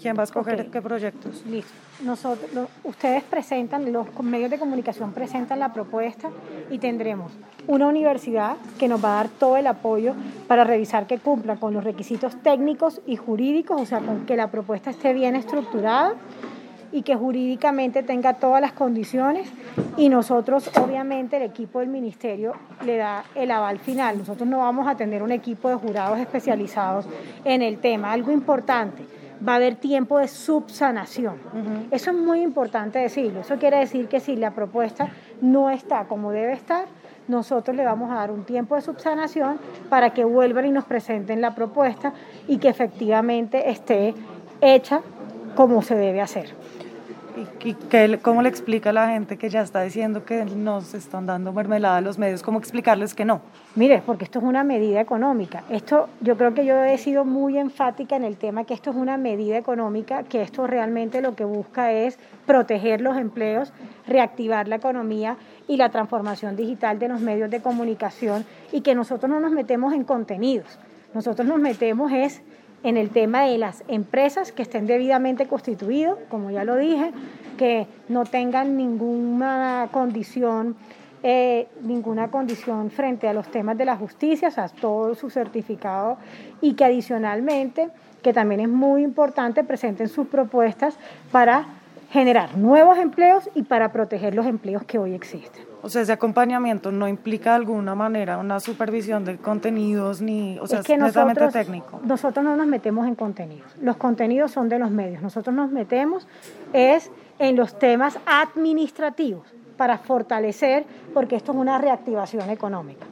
¿Quién va a escoger qué proyectos? Listo. Nosotros, ustedes presentan, los medios de comunicación presentan la propuesta y tendremos una universidad que nos va a dar todo el apoyo para revisar que cumpla con los requisitos técnicos y jurídicos, o sea, con que la propuesta esté bien estructurada y que jurídicamente tenga todas las condiciones y nosotros obviamente el equipo del ministerio le da el aval final. Nosotros no vamos a tener un equipo de jurados especializados en el tema. Algo importante, va a haber tiempo de subsanación. Eso es muy importante decirlo. Eso quiere decir que si la propuesta no está como debe estar, nosotros le vamos a dar un tiempo de subsanación para que vuelvan y nos presenten la propuesta y que efectivamente esté hecha como se debe hacer. ¿Y, cómo le explica a la gente que ya está diciendo que nos están dando mermelada a los medios? ¿Cómo explicarles que no? Mire, porque esto es una medida económica. Esto, yo creo que yo he sido muy enfática en el tema que esto es una medida económica, que esto realmente lo que busca es proteger los empleos, reactivar la economía y la transformación digital de los medios de comunicación y que nosotros no nos metemos en contenidos. Nosotros nos metemos es en el tema de las empresas que estén debidamente constituidas, como ya lo dije, que no tengan ninguna condición, eh, ninguna condición frente a los temas de la justicia, o sea, todo su certificado, y que adicionalmente, que también es muy importante, presenten sus propuestas para generar nuevos empleos y para proteger los empleos que hoy existen. O sea, ese acompañamiento no implica de alguna manera una supervisión de contenidos ni, o sea, es, que nosotros, técnico. Nosotros no nos metemos en contenidos. Los contenidos son de los medios. Nosotros nos metemos es en los temas administrativos para fortalecer, porque esto es una reactivación económica.